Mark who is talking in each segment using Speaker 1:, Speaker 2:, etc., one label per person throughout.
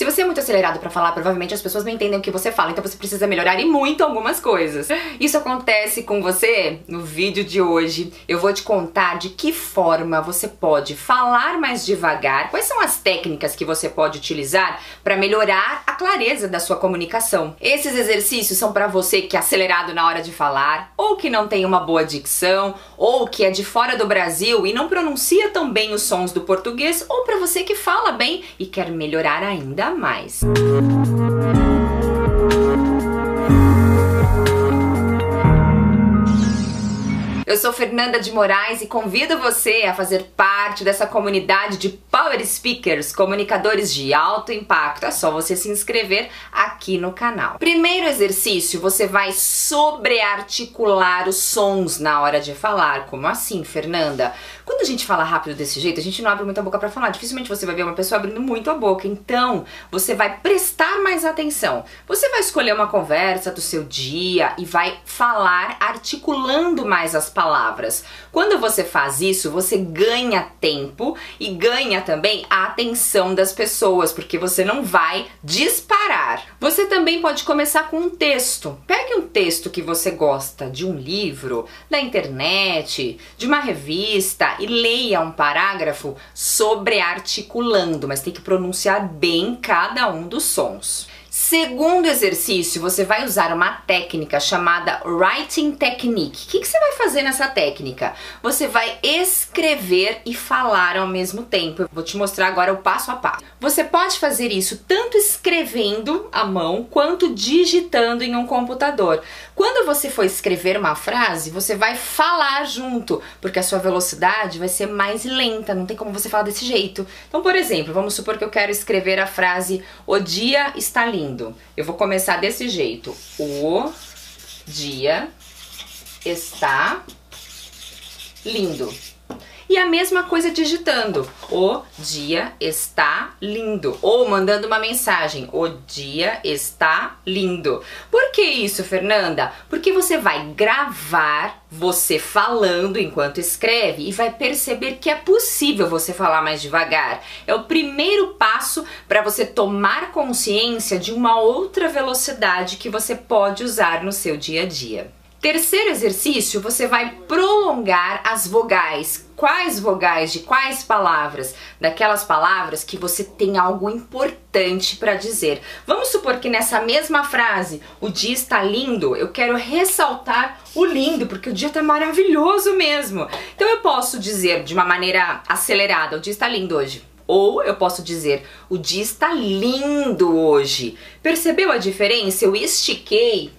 Speaker 1: Se você é muito acelerado para falar, provavelmente as pessoas não entendem o que você fala, então você precisa melhorar e muito algumas coisas. Isso acontece com você? No vídeo de hoje, eu vou te contar de que forma você pode falar mais devagar, quais são as técnicas que você pode utilizar para melhorar a clareza da sua comunicação. Esses exercícios são para você que é acelerado na hora de falar, ou que não tem uma boa dicção, ou que é de fora do Brasil e não pronuncia tão bem os sons do português, ou para você que fala bem e quer melhorar ainda mais. Eu sou Fernanda de Moraes e convido você a fazer parte dessa comunidade de Power Speakers, comunicadores de alto impacto. É só você se inscrever aqui no canal. Primeiro exercício, você vai sobrearticular os sons na hora de falar. Como assim, Fernanda? Quando a gente fala rápido desse jeito, a gente não abre muita boca para falar. Dificilmente você vai ver uma pessoa abrindo muito a boca. Então, você vai prestar mais atenção. Você vai escolher uma conversa do seu dia e vai falar articulando mais as palavras palavras. Quando você faz isso, você ganha tempo e ganha também a atenção das pessoas, porque você não vai disparar. Você também pode começar com um texto. Pegue um texto que você gosta de um livro, da internet, de uma revista e leia um parágrafo sobre articulando, mas tem que pronunciar bem cada um dos sons. Segundo exercício, você vai usar uma técnica chamada Writing Technique. O que, que, você vai fazer nessa técnica? Você vai escrever e falar ao mesmo tempo. Eu vou te mostrar agora o passo a passo. Você pode fazer isso tanto escrevendo à mão quanto digitando em um computador. Quando você for escrever uma frase, você vai falar junto, porque a sua velocidade vai ser mais lenta, não tem como você falar desse jeito. Então, por exemplo, vamos supor que eu quero escrever a frase O dia está lindo Eu vou começar desse jeito. O dia está lindo. E a mesma coisa digitando. O dia está lindo. Ou mandando uma mensagem. O dia está lindo. Por que isso, Fernanda? Porque você vai gravar você falando enquanto escreve e vai perceber que é possível você falar mais devagar. É o primeiro passo para você tomar consciência de uma outra velocidade que você pode usar no seu dia a dia. Terceiro exercício, você vai prolongar as vogais. Quais vogais de quais palavras? Daquelas palavras que você tem algo importante para dizer. Vamos supor que nessa mesma frase, o dia está lindo, eu quero ressaltar o lindo, porque o dia está maravilhoso mesmo. Então eu posso dizer de uma maneira acelerada, o dia está lindo hoje. Ou eu posso dizer, o dia está lindo hoje. Percebeu a diferença? Eu estiquei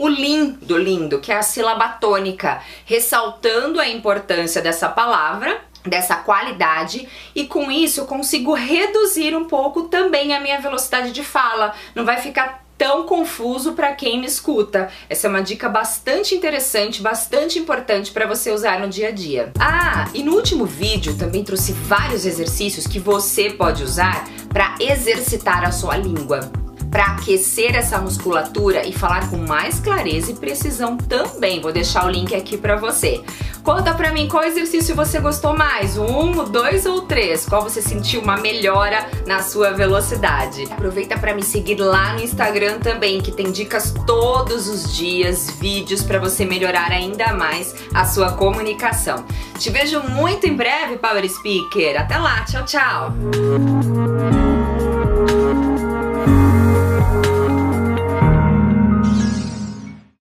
Speaker 1: o lindo, lindo, que é a sílaba tônica, ressaltando a importância dessa palavra dessa qualidade e com isso eu consigo reduzir um pouco também a minha velocidade de fala. Não vai ficar tão confuso para quem me escuta. Essa é uma dica bastante interessante, bastante importante para você usar no dia a dia. Ah, e no último vídeo também trouxe vários exercícios que você pode usar para exercitar a sua língua para aquecer essa musculatura e falar com mais clareza e precisão também. Vou deixar o link aqui para você. Conta pra mim qual exercício você gostou mais, um, dois ou três, qual você sentiu uma melhora na sua velocidade. Aproveita para me seguir lá no Instagram também, que tem dicas todos os dias, vídeos para você melhorar ainda mais a sua comunicação. Te vejo muito em breve, Power Speaker. Até lá, tchau, tchau.